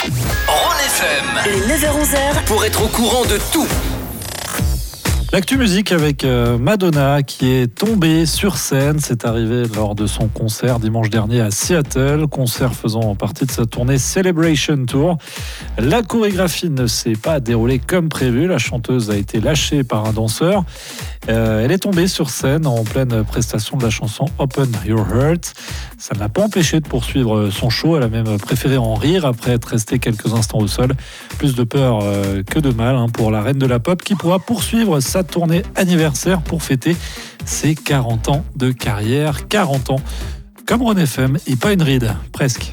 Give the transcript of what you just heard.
Rhône FM Le 9h-11h, pour être au courant de tout. L'actu musique avec euh, Madonna qui est tombée sur scène. C'est arrivé lors de son concert dimanche dernier à Seattle, concert faisant partie de sa tournée Celebration Tour. La chorégraphie ne s'est pas déroulée comme prévu. La chanteuse a été lâchée par un danseur. Euh, elle est tombée sur scène en pleine prestation de la chanson Open Your Heart. Ça ne l'a pas empêché de poursuivre son show. Elle a même préféré en rire après être restée quelques instants au sol. Plus de peur euh, que de mal hein, pour la reine de la pop qui pourra poursuivre sa tournée anniversaire pour fêter ses 40 ans de carrière. 40 ans comme Ron FM et pas une ride, presque.